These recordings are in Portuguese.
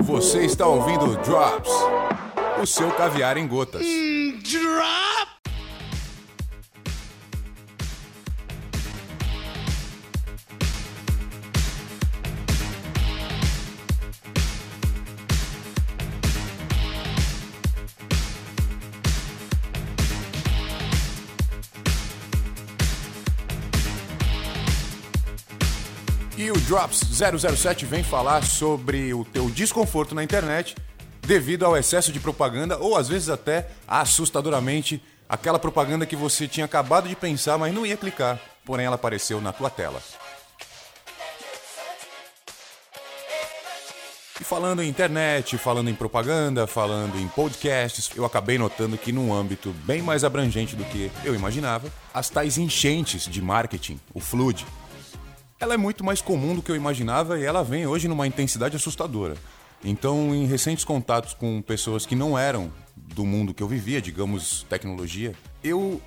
Você está ouvindo Drops, o seu caviar em gotas. Drop! E o Drops 007 vem falar sobre o teu desconforto na internet devido ao excesso de propaganda ou às vezes até assustadoramente aquela propaganda que você tinha acabado de pensar, mas não ia clicar, porém ela apareceu na tua tela. E falando em internet, falando em propaganda, falando em podcasts, eu acabei notando que num âmbito bem mais abrangente do que eu imaginava, as tais enchentes de marketing, o flood, ela é muito mais comum do que eu imaginava e ela vem hoje numa intensidade assustadora. Então, em recentes contatos com pessoas que não eram do mundo que eu vivia, digamos, tecnologia, eu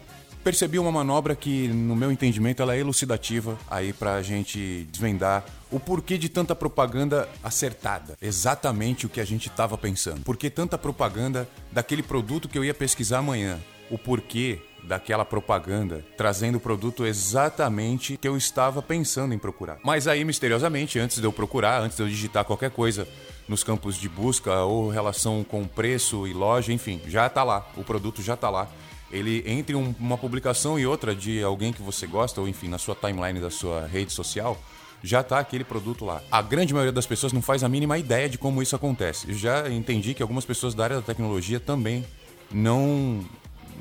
percebi uma manobra que, no meu entendimento, ela é elucidativa aí pra gente desvendar o porquê de tanta propaganda acertada. Exatamente o que a gente estava pensando. Por que tanta propaganda daquele produto que eu ia pesquisar amanhã? O porquê daquela propaganda, trazendo o produto exatamente que eu estava pensando em procurar. Mas aí, misteriosamente, antes de eu procurar, antes de eu digitar qualquer coisa nos campos de busca ou relação com preço e loja, enfim, já está lá, o produto já está lá. Ele entre um, uma publicação e outra de alguém que você gosta, ou enfim, na sua timeline da sua rede social, já está aquele produto lá. A grande maioria das pessoas não faz a mínima ideia de como isso acontece. Eu já entendi que algumas pessoas da área da tecnologia também não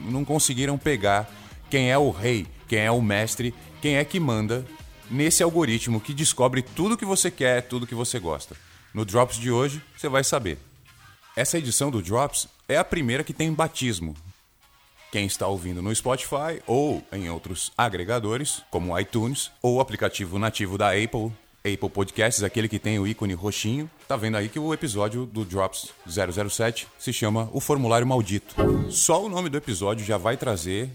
não conseguiram pegar quem é o rei, quem é o mestre, quem é que manda nesse algoritmo que descobre tudo que você quer, tudo que você gosta. No Drops de hoje, você vai saber. Essa edição do Drops é a primeira que tem batismo. Quem está ouvindo no Spotify ou em outros agregadores, como iTunes ou aplicativo nativo da Apple, Apple Podcasts, aquele que tem o ícone roxinho, tá vendo aí que o episódio do Drops 007 se chama O Formulário Maldito. Só o nome do episódio já vai trazer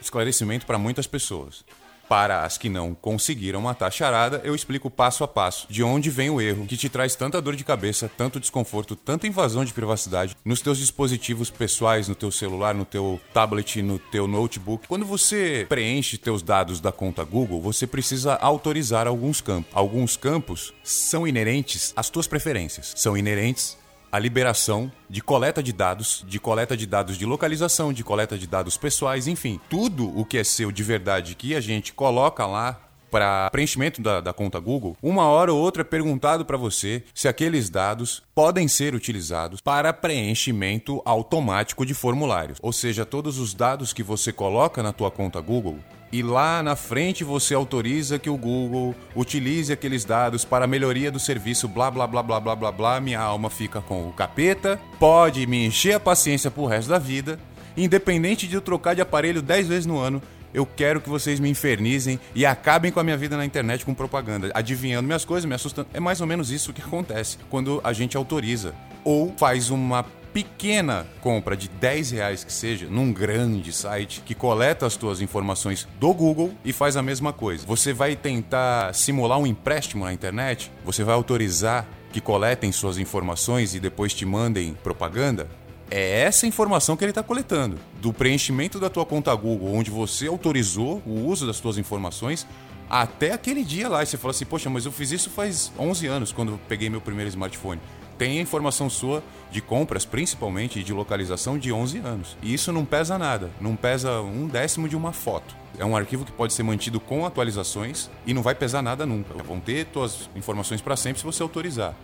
esclarecimento para muitas pessoas. Para as que não conseguiram matar a charada, eu explico passo a passo de onde vem o erro que te traz tanta dor de cabeça, tanto desconforto, tanta invasão de privacidade nos teus dispositivos pessoais, no teu celular, no teu tablet, no teu notebook. Quando você preenche teus dados da conta Google, você precisa autorizar alguns campos. Alguns campos são inerentes às tuas preferências, são inerentes a liberação de coleta de dados, de coleta de dados de localização, de coleta de dados pessoais, enfim, tudo o que é seu de verdade que a gente coloca lá para preenchimento da, da, conta Google, uma hora ou outra é perguntado para você se aqueles dados podem ser utilizados para preenchimento automático de formulários. Ou seja, todos os dados que você coloca na tua conta Google e lá na frente você autoriza que o Google utilize aqueles dados para melhoria do serviço, blá blá blá blá blá blá blá, minha alma fica com o capeta, pode me encher a paciência pro resto da vida, independente de eu trocar de aparelho 10 vezes no ano, eu quero que vocês me infernizem e acabem com a minha vida na internet com propaganda, adivinhando minhas coisas, me assustando. É mais ou menos isso que acontece quando a gente autoriza ou faz uma pequena compra de 10 reais que seja, num grande site que coleta as tuas informações do Google e faz a mesma coisa. Você vai tentar simular um empréstimo na internet? Você vai autorizar que coletem suas informações e depois te mandem propaganda? É essa informação que ele está coletando. Do preenchimento da tua conta Google, onde você autorizou o uso das tuas informações, até aquele dia lá. E você fala assim, poxa, mas eu fiz isso faz 11 anos, quando eu peguei meu primeiro smartphone tem a informação sua de compras, principalmente, de localização de 11 anos. E isso não pesa nada, não pesa um décimo de uma foto. É um arquivo que pode ser mantido com atualizações e não vai pesar nada nunca. Vão ter suas informações para sempre se você autorizar.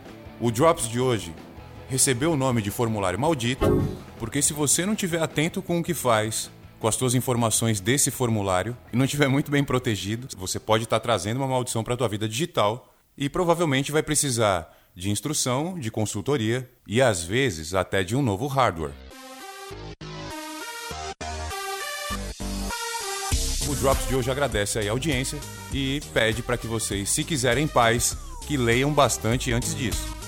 O Drops de hoje recebeu o nome de formulário maldito, porque se você não estiver atento com o que faz, com as suas informações desse formulário e não estiver muito bem protegido, você pode estar trazendo uma maldição para a tua vida digital e provavelmente vai precisar de instrução, de consultoria e às vezes até de um novo hardware. O Drops de hoje agradece a audiência e pede para que vocês, se quiserem paz, que leiam bastante antes disso.